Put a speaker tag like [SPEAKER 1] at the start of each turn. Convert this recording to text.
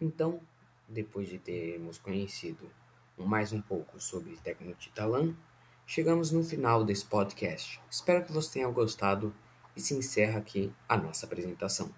[SPEAKER 1] Então, depois de termos conhecido mais um pouco sobre Tecnotitalan, chegamos no final desse podcast. Espero que você tenha gostado e se encerra aqui a nossa apresentação.